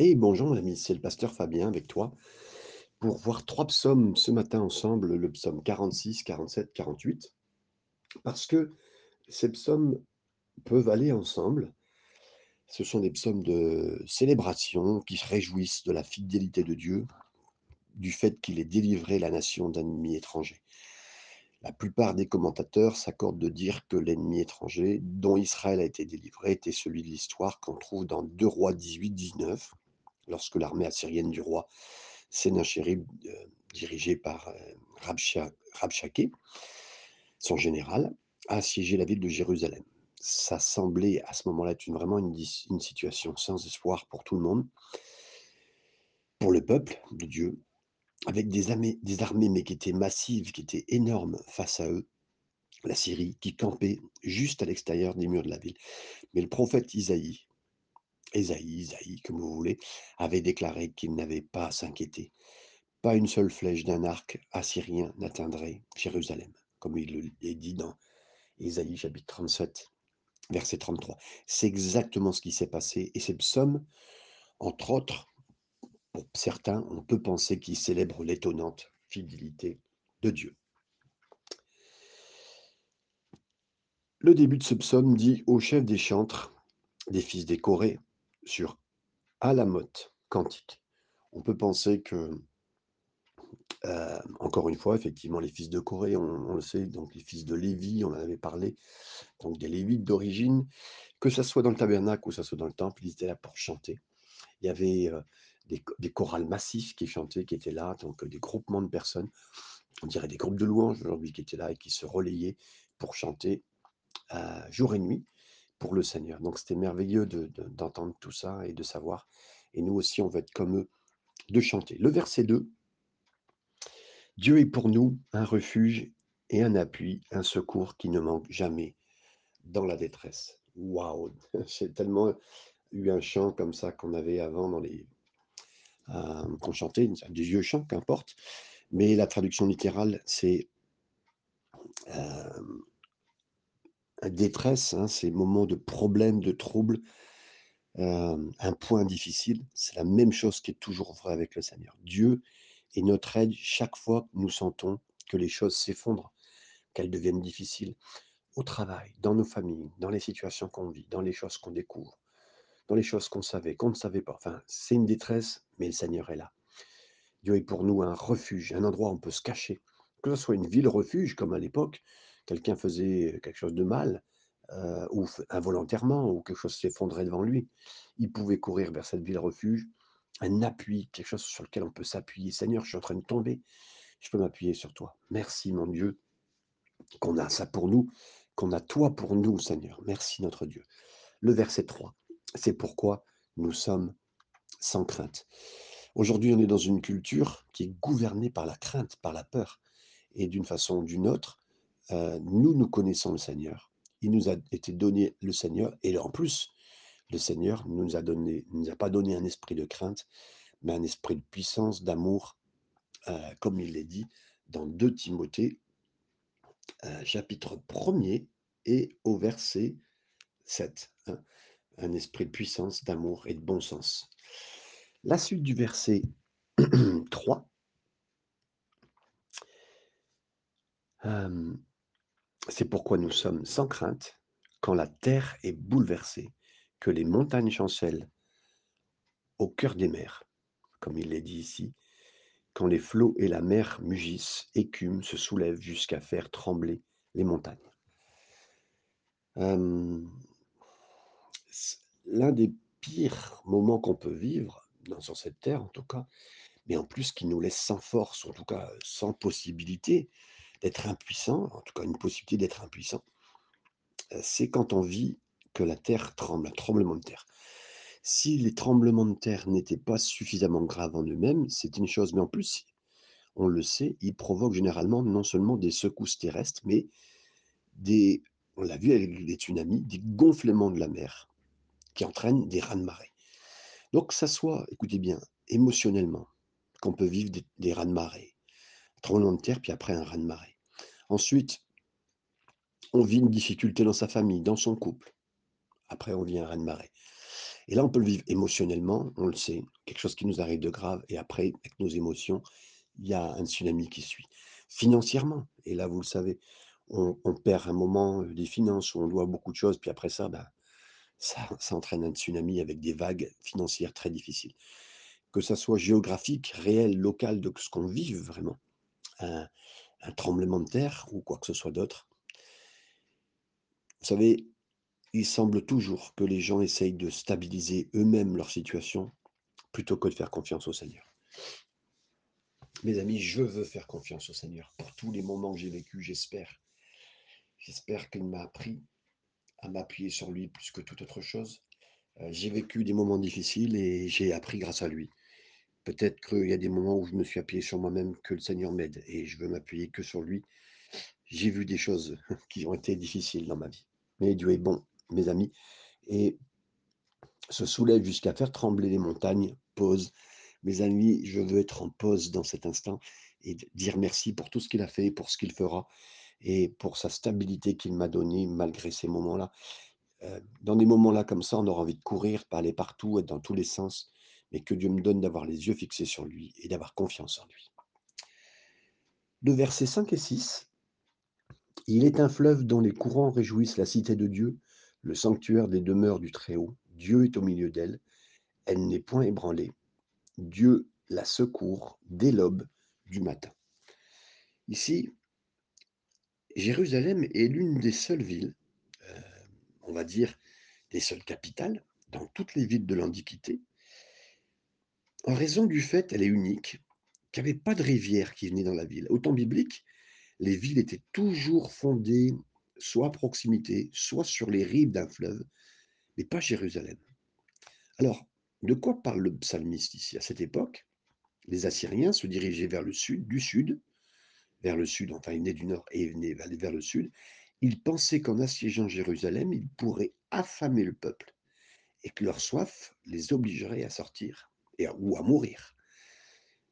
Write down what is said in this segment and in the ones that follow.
Et bonjour mon ami, c'est le pasteur Fabien avec toi pour voir trois psaumes ce matin ensemble, le psaume 46, 47, 48, parce que ces psaumes peuvent aller ensemble. Ce sont des psaumes de célébration qui se réjouissent de la fidélité de Dieu, du fait qu'il ait délivré la nation d'un ennemi étranger. La plupart des commentateurs s'accordent de dire que l'ennemi étranger dont Israël a été délivré était celui de l'histoire qu'on trouve dans 2 Rois 18-19, lorsque l'armée assyrienne du roi Sénachérib, euh, dirigée par euh, Rabshakeh, son général, a assiégé la ville de Jérusalem. Ça semblait à ce moment-là être une, vraiment une, une situation sans espoir pour tout le monde, pour le peuple de Dieu, avec des armées, des armées mais qui étaient massives, qui étaient énormes face à eux, la Syrie, qui campait juste à l'extérieur des murs de la ville. Mais le prophète Isaïe, Isaïe, Isaïe, comme vous voulez, avait déclaré qu'il n'avait pas à s'inquiéter. Pas une seule flèche d'un arc assyrien n'atteindrait Jérusalem, comme il est dit dans Isaïe chapitre 37, verset 33. C'est exactement ce qui s'est passé. Et ces psaumes, entre autres, pour certains, on peut penser qu'ils célèbrent l'étonnante fidélité de Dieu. Le début de ce psaume dit au chef des chantres, des fils des Corées, sur Alamoth quantique. On peut penser que, euh, encore une fois, effectivement, les fils de Corée, on, le sait, donc les fils de Lévi, on en avait parlé, donc des Lévites d'origine, que ça soit dans le tabernacle ou ça soit dans le temple, ils étaient là pour chanter. Il y avait euh, des, chorales massifs qui chantaient, qui étaient là, donc des groupements de personnes, on dirait des groupes de louanges aujourd'hui qui étaient là et qui se relayaient pour chanter euh, jour et nuit pour le Seigneur. Donc c'était merveilleux d'entendre tout ça et de savoir. Et nous aussi, on va être comme eux, de chanter. Le verset 2. Dieu est pour nous un refuge et un appui, un secours qui ne manque jamais dans la détresse. Waouh J'ai tellement eu un chant comme ça qu'on avait avant dans les... Euh, qu'on chantait, des vieux chants, qu'importe. Mais la traduction littérale, c'est euh, détresse, hein, ces moments de problème, de trouble, un point difficile, c'est la même chose qui est toujours vrai avec le Seigneur. Dieu est notre aide chaque fois que nous sentons que les choses s'effondrent, qu'elles deviennent difficiles, au travail, dans nos familles, dans les situations qu'on vit, dans les choses qu'on découvre, dans les choses qu'on savait, qu'on ne savait pas. Enfin, c'est une détresse, mais le Seigneur est là. Dieu est pour nous un refuge, un endroit où on peut se cacher. Que ce soit une ville refuge, comme à l'époque, quelqu'un faisait quelque chose de mal, ou involontairement, ou quelque chose s'effondrait devant lui, il pouvait courir vers cette ville refuge, un appui, quelque chose sur lequel on peut s'appuyer. Seigneur, je suis en train de tomber, je peux m'appuyer sur toi. Merci mon Dieu, qu'on a ça pour nous, qu'on a toi pour nous, Seigneur. Merci notre Dieu. Le verset 3, c'est pourquoi nous sommes sans crainte. Aujourd'hui, on est dans une culture qui est gouvernée par la crainte, par la peur. Et d'une façon ou d'une autre, euh, nous, nous connaissons le Seigneur. Il nous a été donné le Seigneur. Et en plus, le Seigneur ne nous a, donné, nous a pas donné un esprit de crainte, mais un esprit de puissance, d'amour, euh, comme il l'est dit dans 2 Timothée, euh, chapitre 1er et au verset 7. Hein. un esprit de puissance, d'amour et de bon sens. La suite du verset 3. C'est pourquoi nous sommes sans crainte quand la terre est bouleversée, que les montagnes chancellent au cœur des mers, comme il l'est dit ici, quand les flots et la mer mugissent, écument, se soulèvent jusqu'à faire trembler les montagnes. L'un des pires moments qu'on peut vivre, dans, sur cette terre en tout cas, mais en plus qui nous laisse sans force, en tout cas sans possibilité, d'être impuissant, en tout cas une possibilité d'être impuissant, euh, c'est quand on vit que la terre tremble, un tremblement de terre. Si les tremblements de terre n'étaient pas suffisamment graves en eux-mêmes, c'est une chose, mais en plus, on le sait, ils provoquent généralement non seulement des secousses terrestres, mais des, on l'a vu avec les tsunamis, des gonflements de la mer qui entraînent des raz-de-marée. Donc, ça soit, écoutez bien, émotionnellement, qu'on peut vivre des, des raz-de-marée, tremblement de terre, puis après un raz-de-marée. Ensuite, on vit une difficulté dans sa famille, dans son couple. Après, on vit un raz-de-marée. Et là, on peut le vivre émotionnellement, on le sait, quelque chose qui nous arrive de grave, et après, avec nos émotions, il y a un tsunami qui suit. Financièrement, et là, vous le savez, on, perd un moment euh, des finances, on doit beaucoup de choses, puis après ça, ben, ça, ça entraîne un tsunami avec des vagues financières très difficiles. Que ça soit géographique, réel, local, de ce qu'on vive vraiment, un, tremblement de terre ou quoi que ce soit d'autre. Vous savez, il semble toujours que les gens essayent de stabiliser eux-mêmes leur situation plutôt que de faire confiance au Seigneur. Mes amis, je veux faire confiance au Seigneur pour tous les moments que j'ai vécus, j'espère. J'espère qu'il m'a appris à m'appuyer sur lui plus que toute autre chose. Euh, j'ai vécu des moments difficiles et j'ai appris grâce à lui. Peut-être qu'il y a des moments où je me suis appuyé sur moi-même, que le Seigneur m'aide et je veux m'appuyer que sur lui. J'ai vu des choses qui ont été difficiles dans ma vie. Mais Dieu est bon, mes amis, et se soulève jusqu'à faire trembler les montagnes. Pause. Mes amis, je veux être en pause dans cet instant et dire merci pour tout ce qu'il a fait, pour ce qu'il fera et pour sa stabilité qu'il m'a donnée malgré ces moments-là. Euh, dans des moments-là comme ça, on aura envie de courir, aller partout, être dans tous les sens, mais que Dieu me donne d'avoir les yeux fixés sur lui et d'avoir confiance en lui. De versets 5 et 6, il est un fleuve dont les courants réjouissent la cité de Dieu, le sanctuaire des demeures du Très-Haut. Dieu est au milieu d'elle. Elle n'est point ébranlée. Dieu la secourt dès l'aube du matin. Ici, Jérusalem est l'une des seules villes, euh, on va dire des seules capitales, dans toutes les villes de l'Antiquité, en raison du fait, elle est unique, qu'il n'y avait pas de rivière qui venait dans la ville. Au temps biblique, les villes étaient toujours fondées soit à proximité, soit sur les rives d'un fleuve, mais pas Jérusalem. Alors, de quoi parle le psalmiste ici? À cette époque, les Assyriens se dirigeaient vers le sud, du sud, vers le sud, enfin ils venaient du nord et ils venaient vers le sud. Ils pensaient qu'en assiégeant Jérusalem, ils pourraient affamer le peuple et que leur soif les obligerait à sortir ou à mourir.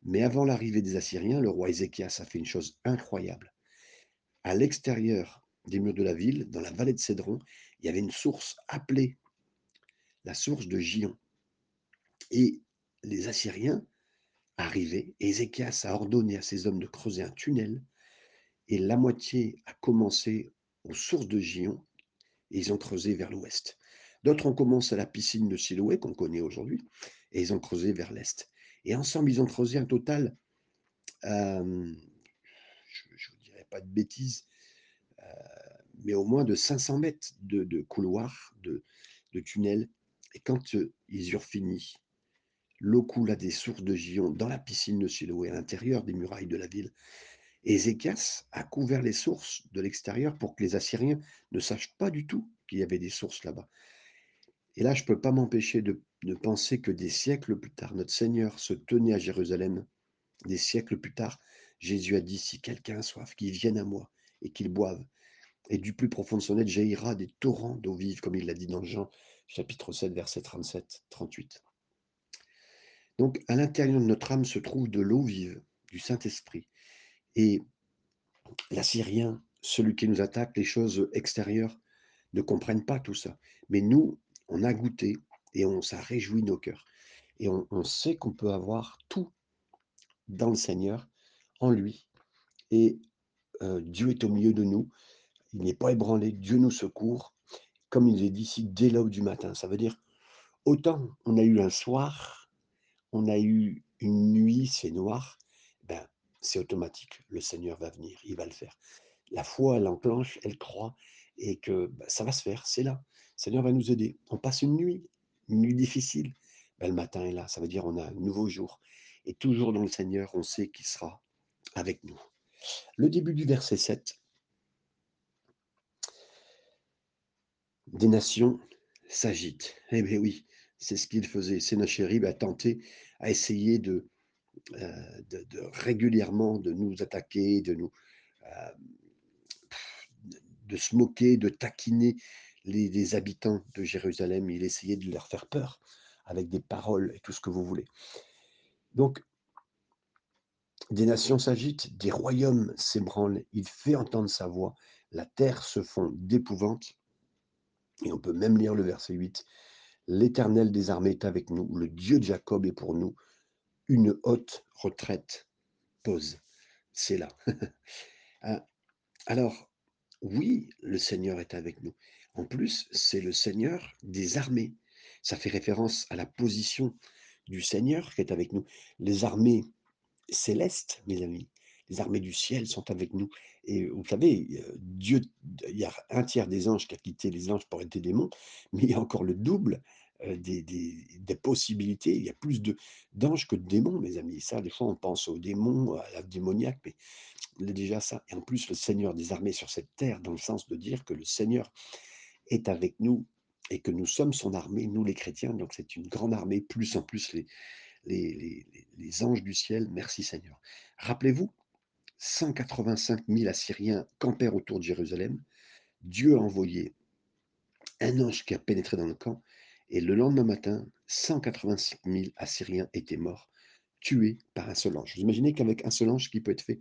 Mais avant l'arrivée des Assyriens, le roi Ézéchias a fait une chose incroyable. À l'extérieur des murs de la ville, dans la vallée de Cédron, il y avait une source appelée la source de Gion. Et les Assyriens arrivaient, Ézéchias a ordonné à ses hommes de creuser un tunnel, et la moitié a commencé aux sources de Gion, et ils ont creusé vers l'ouest. D'autres ont commencé à la piscine de Siloé, qu'on connaît aujourd'hui, et ils ont creusé vers l'est. Et ensemble, ils ont creusé un total, euh, je ne vous dirai pas de bêtises, mais au moins de 500 mètres de, couloirs, de, tunnels. Et quand euh, ils eurent fini, l'eau coula des sources de Gion dans la piscine de Siloé, à l'intérieur des murailles de la ville. Et a couvert les sources de l'extérieur pour que les Assyriens ne sachent pas du tout qu'il y avait des sources là-bas. Et là, je ne peux pas m'empêcher de, penser que des siècles plus tard, notre Seigneur se tenait à Jérusalem. Des siècles plus tard, Jésus a dit, si quelqu'un a soif, qu'il vienne à moi et qu'il boive et du plus profond de son être jaillira des torrents d'eau vive, comme il l'a dit dans Jean chapitre 7, verset 37-38. Donc, à l'intérieur de notre âme se trouve de l'eau vive, du Saint-Esprit. Et l'Assyrien, celui qui nous attaque, les choses extérieures, ne comprennent pas tout ça. Mais nous, on a goûté et on ça réjouit nos cœurs. Et on, sait qu'on peut avoir tout dans le Seigneur, en lui. Et euh, Dieu est au milieu de nous il n'est pas ébranlé, Dieu nous secourt, comme il est dit ici, dès l'aube du matin. Ça veut dire, autant on a eu un soir, on a eu une nuit, c'est noir, ben, c'est automatique, le Seigneur va venir, il va le faire. La foi, elle enclenche, elle croit, et que ben, ça va se faire, c'est là. Le Seigneur va nous aider. On passe une nuit, une nuit difficile, ben, le matin est là, ça veut dire on a un nouveau jour. Et toujours dans le Seigneur, on sait qu'il sera avec nous. Le début du verset 7, des nations s'agitent. Eh bien oui, c'est ce qu'il faisait. Sénachérib a tenté, a essayé de, euh, de, de, régulièrement de nous attaquer, de nous euh, de se moquer, de taquiner les, habitants de Jérusalem. Il essayait de leur faire peur avec des paroles et tout ce que vous voulez. Donc, des nations s'agitent, des royaumes s'ébranlent, il fait entendre sa voix, la terre se fond d'épouvante, et on peut même lire le verset 8. L'Éternel des armées est avec nous, le Dieu de Jacob est pour nous une haute retraite. Pause. C'est là. Ah, alors, oui, le Seigneur est avec nous. En plus, c'est le Seigneur des armées. Ça fait référence à la position du Seigneur qui est avec nous. Les armées célestes, mes amis, les armées du ciel sont avec nous. Et vous savez, euh, Dieu, il y a un tiers des anges qui a quitté les anges pour être des démons, mais il y a encore le double euh, des, des- des possibilités. Il y a plus de d'anges que de démons, mes amis. Ça, des fois, on pense aux démons, à la démoniaque, mais déjà ça. Et en plus, le Seigneur des armées sur cette terre, dans le sens de dire que le Seigneur est avec nous et que nous sommes son armée, nous les chrétiens. Donc c'est une grande armée, plus en plus les, les, les- les- anges du ciel. Merci Seigneur. Rappelez-vous, 185 000 Assyriens campèrent autour de Jérusalem. Dieu a envoyé un ange qui a pénétré dans le camp. Et le lendemain matin, 185 000 Assyriens étaient morts, tués par un seul ange. Vous imaginez qu'avec un seul ange, qui peut être fait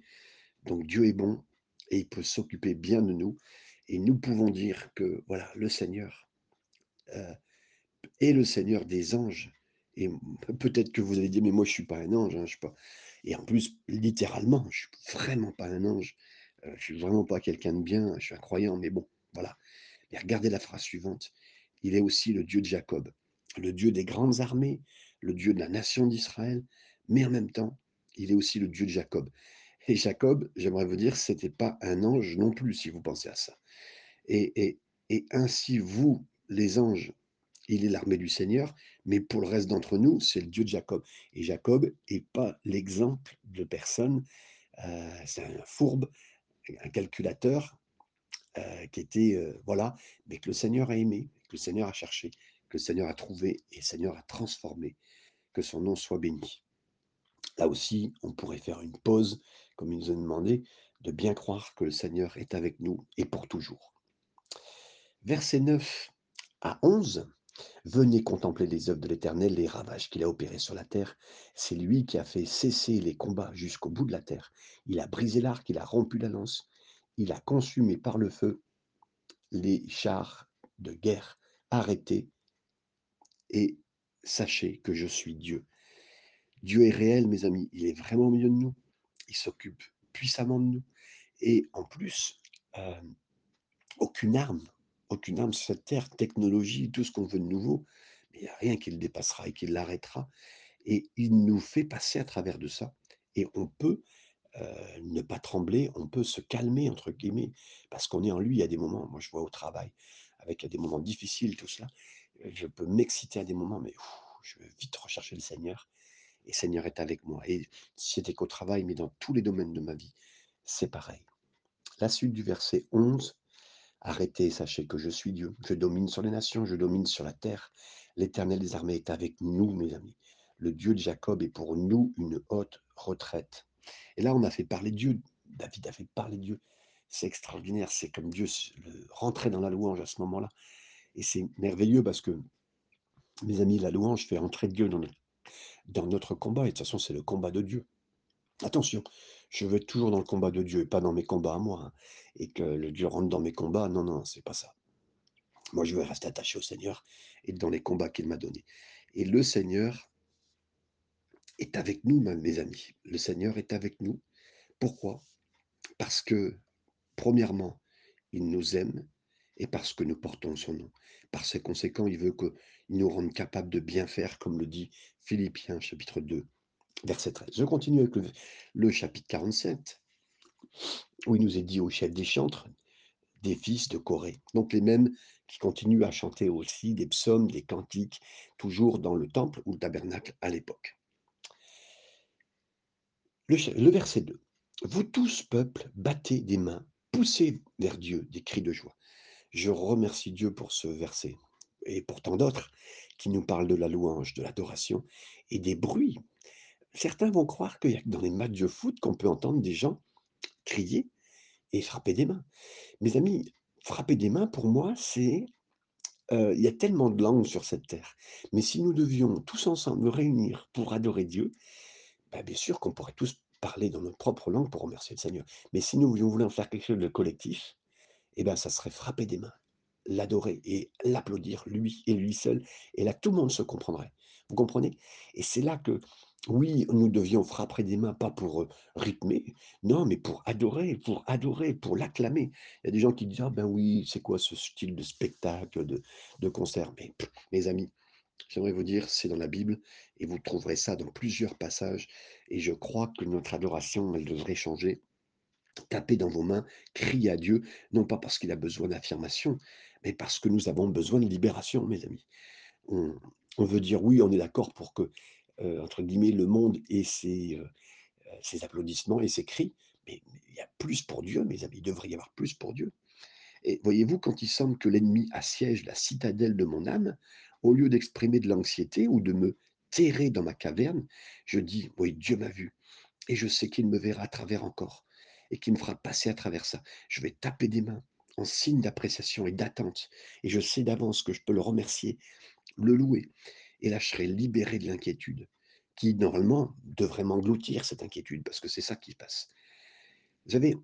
Donc Dieu est bon et il peut s'occuper bien de nous. Et nous pouvons dire que voilà, le Seigneur euh, est le Seigneur des anges. Et peut-être que vous allez dire, mais moi je suis pas un ange, hein, je pas. Et en plus, littéralement, je suis vraiment pas un ange. Euh, je suis vraiment pas quelqu'un de bien. Je suis un croyant, mais bon, voilà. Mais regardez la phrase suivante. Il est aussi le Dieu de Jacob, le Dieu des grandes armées, le Dieu de la nation d'Israël, mais en même temps, il est aussi le Dieu de Jacob. Et Jacob, j'aimerais vous dire, c'était pas un ange non plus, si vous pensez à ça. Et, et, et ainsi, vous, les anges, il est l'armée du Seigneur, mais pour le reste d'entre nous, c'est le Dieu de Jacob. Et Jacob n'est pas l'exemple de personne, euh, c'est un fourbe, un calculateur euh, qui était, euh, voilà, mais que le Seigneur a aimé, que le Seigneur a cherché, que le Seigneur a trouvé et le Seigneur a transformé. Que son nom soit béni. Là aussi, on pourrait faire une pause, comme il nous demandé, de bien croire que le Seigneur est avec nous et pour toujours. Versets 9 à 11. Venez contempler les œuvres de l'Éternel, les ravages qu'il a opérés sur la terre. C'est lui qui a fait cesser les combats jusqu'au bout de la terre. Il a brisé l'arc, il a rompu la lance, il a consumé par le feu les chars de guerre. Arrêtez et sachez que je suis Dieu. Dieu est réel, mes amis. Il est vraiment au milieu de nous. Il s'occupe puissamment de nous. Et en plus, euh, aucune arme, aucune arme sur cette terre, technologie, tout ce qu'on veut de nouveau, il n'y a rien qui le dépassera et qui l'arrêtera. Et il nous fait passer à travers de ça. Et on peut euh, ne pas trembler, on peut se calmer, entre guillemets, parce qu'on est en lui. A des moments, moi je vois au travail, avec des moments difficiles, tout cela, je peux m'exciter à des moments, mais je veux vite rechercher le Seigneur et Seigneur est avec moi. Et c'était qu'au travail, mais dans tous les domaines de ma vie, c'est pareil. La suite du verset 11, arrêtez, sachez que je suis Dieu, je domine sur les nations, je domine sur la terre. L'Éternel des armées est avec nous, mes amis. Le Dieu de Jacob est pour nous une haute retraite. Et là, on a fait parler Dieu. David a fait parler Dieu. C'est extraordinaire. C'est comme Dieu rentrait dans la louange à ce moment-là. Et c'est merveilleux parce que, mes amis, la louange fait entrer Dieu dans notre dans notre combat. Et de toute façon, c'est le combat de Dieu. Attention, je veux être toujours dans le combat de Dieu et pas dans mes combats à moi. hein. Et que le Dieu rentre dans mes combats. Non, non, c'est pas ça. Moi, je veux rester attaché au Seigneur et dans les combats qu'il m'a donnés. Et le Seigneur est avec nous, mes amis. Le Seigneur est avec nous. Pourquoi? Parce que, premièrement, il nous aime et parce que nous portons son nom. Par ces conséquents, il veut qu'il nous rende capables de bien faire, comme le dit Philippiens chapitre 2, verset 13. Je continue avec le, le chapitre 47, où il nous est dit au chef des chantres, des fils de Corée. Donc les mêmes qui continuent à chanter aussi des psaumes, des cantiques, toujours dans le temple ou le tabernacle à l'époque. Le, le verset 2. Vous tous, peuple, battez des mains, poussez vers Dieu des cris de joie. Je remercie Dieu pour ce verset et pour tant d'autres qui nous parlent de la louange, de l'adoration et des bruits. Certains vont croire qu'il y a que dans les matchs de foot qu'on peut entendre des gens crier et frapper des mains. Mes amis, frapper des mains, pour moi, c'est... euh, il y a tellement de langues sur cette terre. Mais si nous devions tous ensemble nous réunir pour adorer Dieu, ben, bien sûr qu'on pourrait tous parler dans notre propre langue pour remercier le Seigneur. Mais si nous voulions faire quelque chose de collectif, eh ben, ça serait frapper des mains. l'adorer et l'applaudir, lui et lui seul, et là, tout le monde se comprendrait. Vous comprenez? Et c'est là que, oui, nous devions frapper des mains, pas pour, heu, rythmer, non, mais pour adorer, pour adorer, pour l'acclamer. Il y a des gens qui disent: «Ah ben oui, c'est quoi ce style de spectacle, de de concert?» mais mes amis, j'aimerais vous dire, c'est dans la Bible et vous trouverez ça dans plusieurs passages et je crois que notre adoration, elle devrait changer. Tapez dans vos mains, criez à Dieu, non pas parce qu'il a besoin d'affirmation, mais parce que nous avons besoin de libération, mes amis. On veut dire: «Oui, on est d'accord pour que, heu, entre guillemets, le monde ait ses, heu, ses applaudissements et ses cris», mais il y a plus pour Dieu, mes amis, il devrait y avoir plus pour Dieu et voyez-vous, quand il semble que l'ennemi assiège la citadelle de mon âme, au lieu d'exprimer de l'anxiété ou de me terrer dans ma caverne, je dis: «Oui, Dieu m'a vu et je sais qu'il me verra à travers encore et qu'il me fera passer à travers ça». Je vais taper des mains en signe d'appréciation et d'attente et je sais d'avance que je peux le remercier, le louer et là, je serai libéré de l'inquiétude qui, normalement, devrait m'engloutir cette inquiétude parce que c'est ça qui se passe. Vous savez,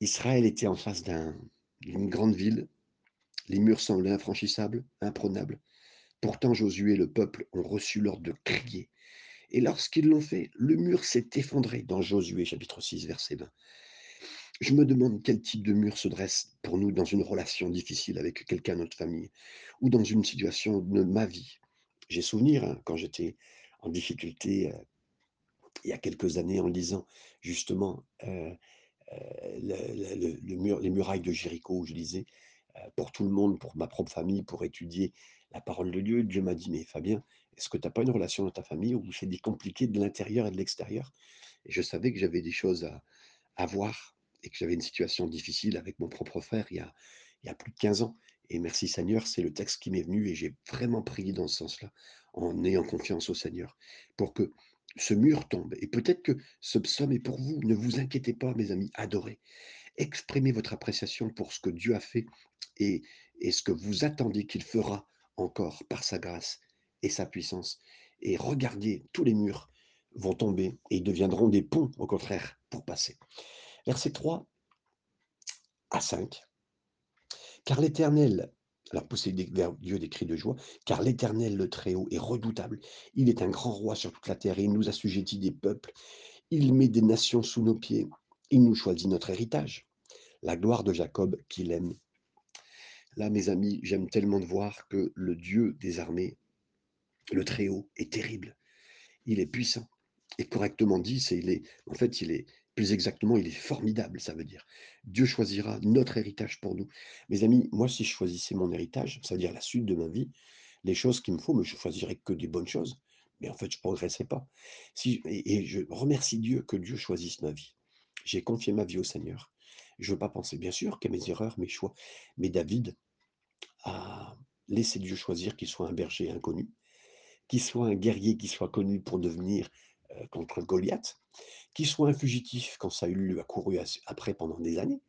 Israël était en face d'un d'une grande ville, les murs semblaient infranchissables, imprenables. Pourtant Josué et le peuple ont reçu l'ordre de crier et lorsqu'ils l'ont fait, le mur s'est effondré dans Josué chapitre 6 verset 20. Je me demande quel type de mur se dresse pour nous dans une relation difficile avec quelqu'un de notre famille ou dans une situation de ma vie. J'ai souvenir, hein, quand j'étais en difficulté, heu, il y a quelques années en lisant justement, heu heu, le mur les murailles de Jéricho où je lisais, pour tout le monde, pour ma propre famille, pour étudier la parole de Dieu. Dieu m'a dit: «Mais Fabien, est-ce que tu as pas une relation dans ta famille où c'est compliqué de l'intérieur et de l'extérieur?» et je savais que j'avais des choses à voir et que j'avais une situation difficile avec mon propre frère il y a plus de 15 ans et merci Seigneur, c'est le texte qui m'est venu et j'ai vraiment prié dans ce sens-là, en ayant confiance au Seigneur, pour que ce mur tombe et peut-être que ce psaume est pour vous. Ne vous inquiétez pas mes amis, adorez. Exprimez votre appréciation pour ce que Dieu a fait et ce que vous attendez qu'il fera encore par sa grâce et sa puissance et regardez, tous les murs vont tomber et ils deviendront des ponts, au contraire, pour passer. Versets 3 à 5. Car l'Éternel, alors possédez vers Dieu des cris de joie, car l'Éternel le Très-Haut est redoutable. Il est un grand roi sur toute la terre il nous assujettit des peuples. Il met des nations sous nos pieds. Il nous choisit notre héritage. La gloire de Jacob qu'il aime. Là, mes amis, j'aime tellement de voir que le Dieu des armées, le Très-Haut, est terrible. Il est puissant et correctement dit, c'est il est en fait, il est plus exactement, il est formidable, ça veut dire. Dieu choisira notre héritage pour nous. Mes amis, moi, si je choisissais mon héritage, ça veut dire la suite de ma vie, les choses qu'il me faut, mais je choisirais que des bonnes choses. Mais en fait, je progresserais pas. Si et et je remercie Dieu que Dieu choisisse ma vie. J'ai confié ma vie au Seigneur. Je veux pas penser, bien sûr, qu'à mes erreurs, mes choix, mais David a laissé Dieu choisir qu'il soit un berger inconnu, qu'il soit un guerrier qui soit connu pour devenir, contre Goliath, qu'il soit un fugitif quand Saül lui a couru après pendant des années,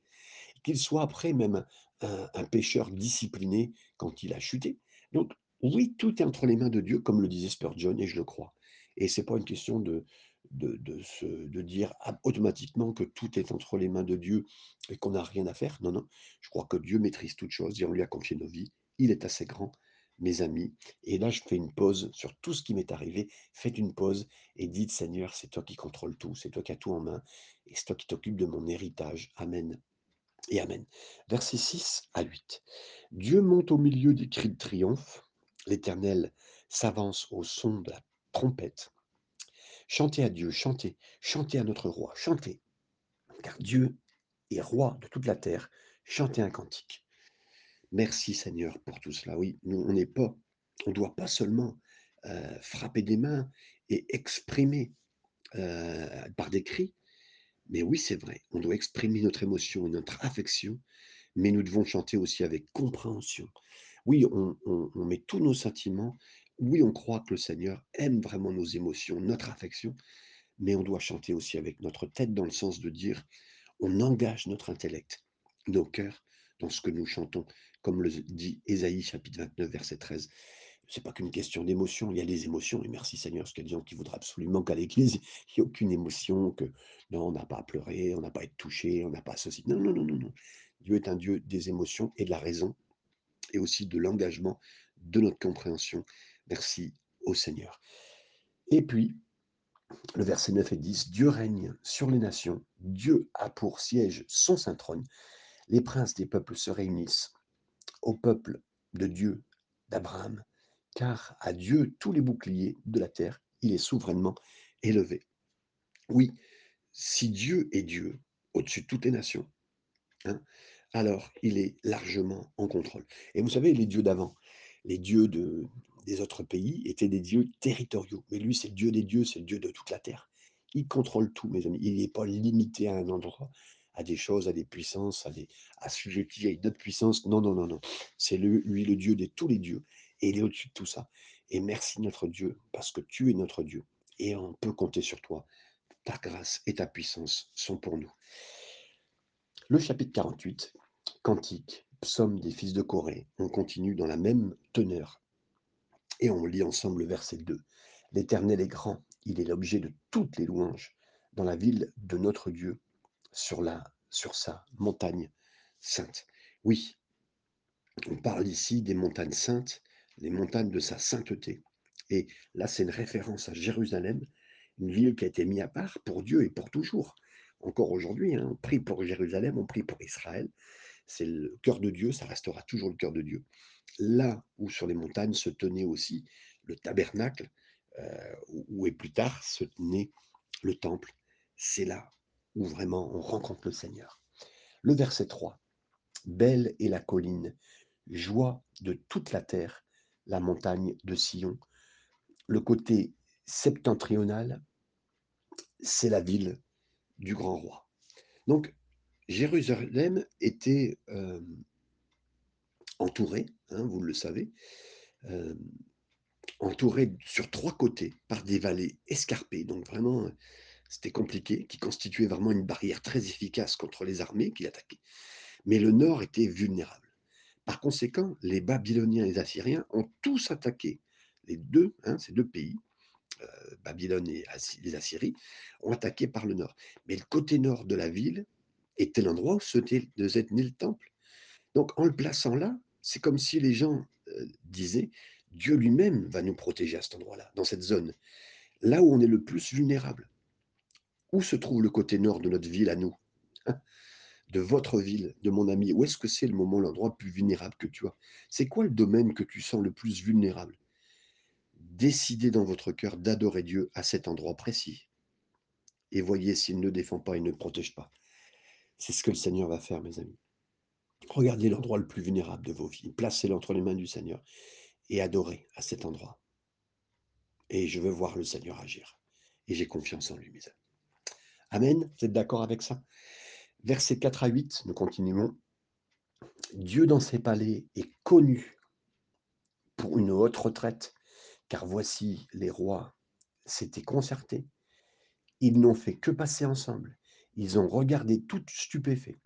qu'il soit après même un un pécheur discipliné quand il a chuté. Donc oui, tout est entre les mains de Dieu, comme le disait Spurgeon et je le crois. Et c'est pas une question de de de de dire automatiquement que tout est entre les mains de Dieu et qu'on n'a rien à faire. Non, non, je crois que Dieu maîtrise toutes choses et on lui a confié nos vies. Il est assez grand, mes amis. Et là, je fais une pause sur tout ce qui m'est arrivé. Faites une pause et dites: «Seigneur, c'est toi qui contrôles tout, c'est toi qui as tout en main et c'est toi qui t'occupes de mon héritage. Amen et amen». Versets 6 à 8. Dieu monte au milieu des cris de triomphe, l'Éternel s'avance au son de la trompette. Chantez à Dieu, chantez, chantez à notre roi, chantez, car Dieu est roi de toute la terre. Chantez un cantique. Merci Seigneur pour tout cela. Oui, nous, on n'est pas, on doit pas seulement euh, frapper des mains et exprimer euh, par des cris, mais oui, c'est vrai, on doit exprimer notre émotion et notre affection, mais nous devons chanter aussi avec compréhension. Oui, on- on met tous nos sentiments. Oui, on croit que le Seigneur aime vraiment nos émotions, notre affection, mais on doit chanter aussi avec notre tête dans le sens de dire, on engage notre intellect, nos cœurs dans ce que nous chantons, comme le dit Ésaïe chapitre 29, verset 13. C'est pas qu'une question d'émotion, il y a des émotions, et merci Seigneur, parce qu'il y a des qui voudraient absolument qu'à l'église, il n'y ait aucune émotion, que non, on n'a pas à pleurer, on n'a pas à être touché, on n'a pas à ceci. Non, non, non, non, non. Dieu est un Dieu des émotions et de la raison, et aussi de l'engagement, de notre compréhension. Merci au Seigneur. Et puis, le verset 9 et 10, Dieu règne sur les nations, Dieu a pour siège son saint trône, les princes des peuples se réunissent au peuple de Dieu, d'Abraham, car à Dieu tous les boucliers de la terre, il est souverainement élevé. Oui, si Dieu est Dieu au-dessus de toutes les nations, hein, alors il est largement en contrôle. Et vous savez, les dieux d'avant, les dieux de, des autres pays étaient des dieux territoriaux. Mais lui, c'est le dieu des dieux, c'est le dieu de toute la terre. Il contrôle tout, mes amis. Il n'est pas limité à un endroit, à des choses, à des puissances, à des assujettis à une autre puissance. Non, non, non, non. C'est lui le Dieu de tous les dieux. Et il est au-dessus de tout ça. Et merci notre Dieu, parce que tu es notre Dieu. Et on peut compter sur toi. Ta grâce et ta puissance sont pour nous. Le chapitre 48, Cantique, Psaume des fils de Corée. On continue dans la même teneur. Et on lit ensemble le verset 2. L'Éternel est grand, il est l'objet de toutes les louanges dans la ville de notre Dieu, sur, la, sur sa montagne sainte. Oui, on parle ici des montagnes saintes, les montagnes de sa sainteté. Et là, c'est une référence à Jérusalem, une ville qui a été mise à part pour Dieu et pour toujours. Encore aujourd'hui, hein, on prie pour Jérusalem, on prie pour Israël. C'est le cœur de Dieu, ça restera toujours le cœur de Dieu. Là où sur les montagnes se tenait aussi le tabernacle, euh, où et plus tard se tenait le temple, c'est là où vraiment on rencontre le Seigneur. Le verset 3. Belle est la colline, joie de toute la terre, la montagne de Sion. Le côté septentrional, c'est la ville du grand roi. Donc, Jérusalem était euh, entourée, hein, vous le savez, euh, entourée sur trois côtés par des vallées escarpées, donc vraiment c'était compliqué, qui constituait vraiment une barrière très efficace contre les armées qui attaquaient. Mais le nord était vulnérable. Par conséquent, les Babyloniens et les Assyriens ont tous attaqué les deux, hein, ces deux pays, euh, Babylone et les Assyries, ont attaqué par le nord. Mais le côté nord de la ville était l'endroit où se tenait le temple. Donc en le plaçant là, c'est comme si les gens euh, disaient, Dieu lui-même va nous protéger à cet endroit-là, dans cette zone, là où on est le plus vulnérable. Où se trouve le côté nord de notre ville à nous De votre ville, de mon ami? Où est-ce que c'est le moment, l'endroit le plus vulnérable que tu as? C'est quoi le domaine que tu sens le plus vulnérable? Décidez dans votre cœur d'adorer Dieu à cet endroit précis. Et voyez s'il ne défend pas et ne protège pas. C'est ce que le Seigneur va faire, mes amis. Regardez l'endroit le plus vulnérable de vos vies. Placez-le entre les mains du Seigneur et adorez à cet endroit. Et je veux voir le Seigneur agir. Et j'ai confiance en lui, mes amis. Amen. Vous êtes d'accord avec ça? Versets 4 à 8, nous continuons. Dieu dans ses palais est connu pour une haute retraite, car voici les rois s'étaient concertés. Ils n'ont fait que passer ensemble. Ils ont regardé tout stupéfaits.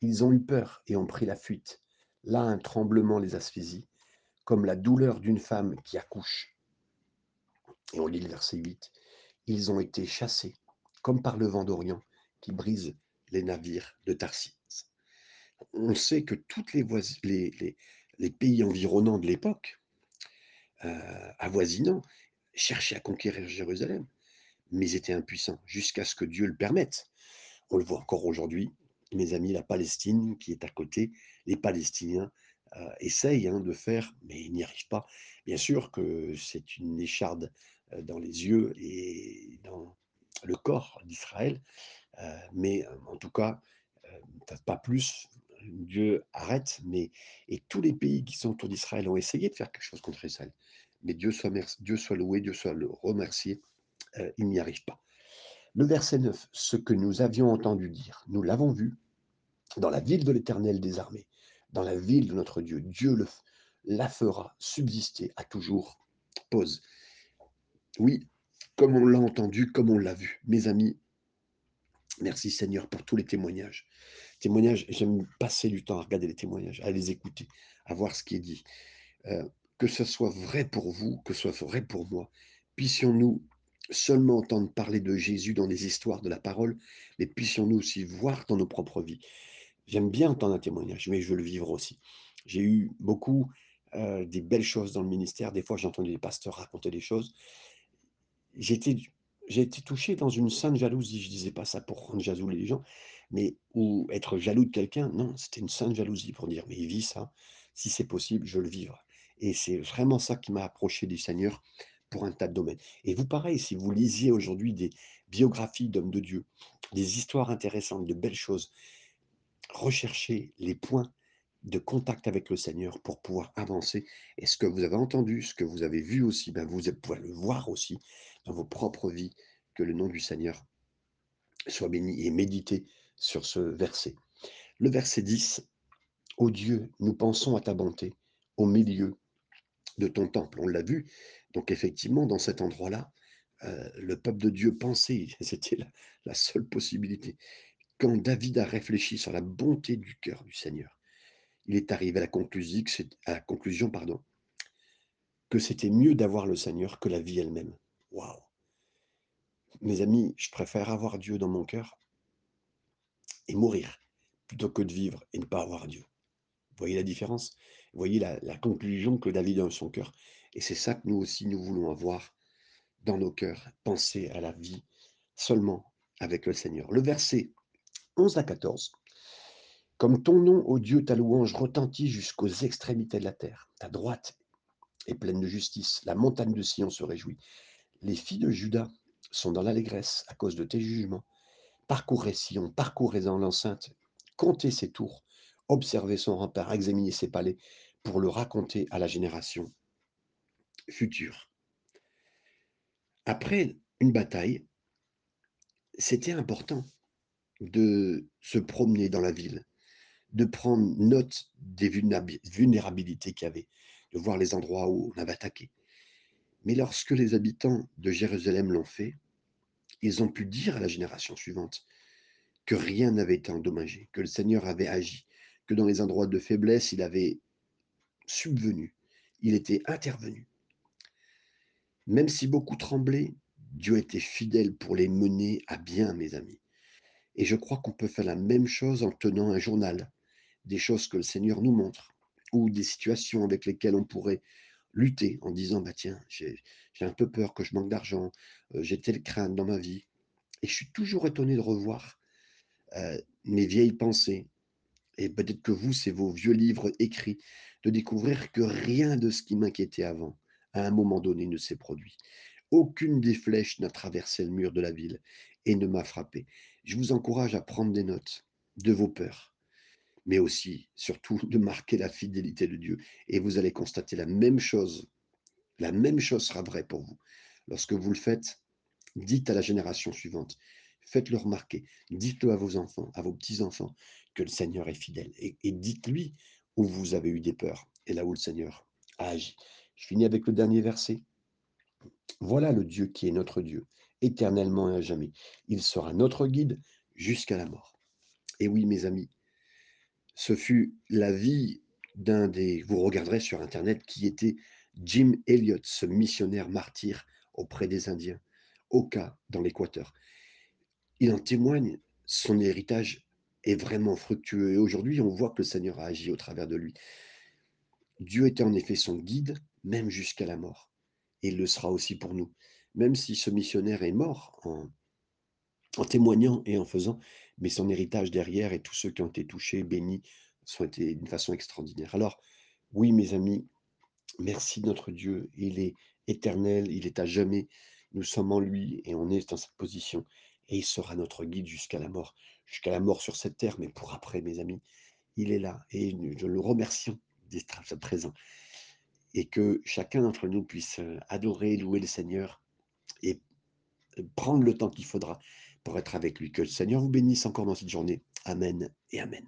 Ils ont eu peur et ont pris la fuite. Là, un tremblement les asphyxie, comme la douleur d'une femme qui accouche. Et on lit le verset 8. Ils ont été chassés comme par le vent d'Orient qui brise les navires de Tarsis. On sait que tous les, pays environnants de l'époque, euh, avoisinants, cherchaient à conquérir Jérusalem, mais étaient impuissants jusqu'à ce que Dieu le permette. On le voit encore aujourd'hui, mes amis, la Palestine qui est à côté, les Palestiniens euh, essayent hein, de faire, mais ils n'y arrivent pas. Bien sûr que c'est une écharde euh, dans les yeux et dans, le corps d'Israël, euh, mais euh, en tout cas, euh, pas plus, Dieu arrête, mais et tous les pays qui sont autour d'Israël ont essayé de faire quelque chose contre Israël. Mais Dieu soit, Dieu soit loué, Dieu soit remercié, il n'y arrive pas. Le verset 9, ce que nous avions entendu dire, nous l'avons vu dans la ville de l'Éternel des armées, dans la ville de notre Dieu. Dieu le, la fera subsister à toujours. Pause. Oui, comme on l'a entendu, comme on l'a vu. Mes amis, merci Seigneur pour tous les témoignages. Témoignages, j'aime passer du temps à regarder les témoignages, à les écouter, à voir ce qui est dit. Euh, que ce soit vrai pour vous, que ce soit vrai pour moi, puissions-nous seulement entendre parler de Jésus dans les histoires de la parole, mais puissions-nous aussi voir dans nos propres vies J'aime bien entendre un témoignage, mais je veux le vivre aussi. J'ai eu beaucoup, heu, des belles choses dans le ministère. Des fois, j'ai entendu des pasteurs raconter des choses. J'ai été touché dans une sainte jalousie. Je disais pas ça pour rendre jaloux les gens, mais ou être jaloux de quelqu'un. Non, c'était une sainte jalousie pour dire: «Mais il vit ça, si c'est possible, je le vivre» et c'est vraiment ça qui m'a approché du Seigneur pour un tas de domaines. Et vous pareil, si vous lisiez aujourd'hui des biographies d'hommes de Dieu, des histoires intéressantes, de belles choses, recherchez les points de contact avec le Seigneur pour pouvoir avancer. Et ce que vous avez entendu, ce que vous avez vu aussi, ben, vous pouvez le voir aussi dans vos propres vies. Que le nom du Seigneur soit béni et méditez sur ce verset. Le verset 10: «Ô Dieu, nous pensons à ta bonté au milieu de ton temple». On l'a vu, donc effectivement, dans cet endroit-là, heu, le peuple de Dieu pensait, c'était la seule possibilité. Quand David a réfléchi sur la bonté du cœur du Seigneur, il est arrivé à la conclusion, que c'était mieux d'avoir le Seigneur que la vie elle-même. Waouh! Mes amis, je préfère avoir Dieu dans mon cœur et mourir, plutôt que de vivre et ne pas avoir Dieu. Vous voyez la différence? Vous voyez la conclusion que David a dans son cœur? Et c'est ça que nous aussi, nous voulons avoir dans nos cœurs, penser à la vie seulement avec le Seigneur. Le verset 11 à 14: «Comme ton nom, ô Dieu, ta louange retentit jusqu'aux extrémités de la terre. Ta droite est pleine de justice, la montagne de Sion se réjouit. Les filles de Juda sont dans l'allégresse à cause de tes jugements. Parcourez Sion, parcourez-en l'enceinte, comptez ses tours, observez son rempart, examinez ses palais pour le raconter à la génération future». Après une bataille c'était important de se promener dans la ville, de prendre note des vulnérabilités qu'il y avait, de voir les endroits où on avait attaqué. Mais lorsque les habitants de Jérusalem l'ont fait, ils ont pu dire à la génération suivante que rien n'avait été endommagé, que le Seigneur avait agi, que dans les endroits de faiblesse, il avait subvenu, il était intervenu. Même si beaucoup tremblaient, Dieu était fidèle pour les mener à bien, mes amis et je crois qu'on peut faire la même chose en tenant un journal, des choses que le Seigneur nous montre ou des situations avec lesquelles on pourrait lutter en disant: «Bah, tiens, j'ai un peu peur que je manque d'argent, heu, j'ai tel crainte dans ma vie» et je suis toujours étonné de revoir, mes vieilles pensées et peut-être que vous, c'est vos vieux livres écrits, de découvrir que rien de ce qui m'inquiétait avant, à un moment donné, ne s'est produit. Aucune des flèches n'a traversé le mur de la ville et ne m'a frappé. Je vous encourage à prendre des notes de vos peurs, mais aussi, surtout, de marquer la fidélité de Dieu et vous allez constater la même chose. La même chose sera vraie pour vous. Lorsque vous le faites, dites à la génération suivante, faites-le remarquer, dites-le à vos enfants, à vos petits-enfants que le Seigneur est fidèle et dites-lui où vous avez eu des peurs et là où le Seigneur a agi. Je finis avec le dernier verset. «Voilà le Dieu qui est notre Dieu, éternellement et à jamais. Il sera notre guide jusqu'à la mort». Et oui, mes amis, ce fut la vie d'un des vous regarderez sur internet qui était Jim Elliot, ce missionnaire martyr auprès des Indiens, Auca, dans l'Équateur. Il en témoigne, son héritage est vraiment fructueux et aujourd'hui, on voit que le Seigneur a agi au travers de lui. Dieu était en effet son guide, même jusqu'à la mort et il le sera aussi pour nous. Même si ce missionnaire est mort en en témoignant et en faisant, mais son héritage derrière et tous ceux qui ont été touchés, bénis, sont été d'une façon extraordinaire. Alors, oui, mes amis, merci notre Dieu, il est éternel, il est à jamais. Nous sommes en lui et on est dans cette position et il sera notre guide jusqu'à la mort, jusqu'à la mort sur cette terre, mais pour après, mes amis. Il est là et nous le remercions d'être présent et que chacun d'entre nous puisse, heu, adorer, louer le Seigneur et prendre le temps qu'il faudra pour être avec lui. Que le Seigneur vous bénisse encore dans cette journée. Amen et amen.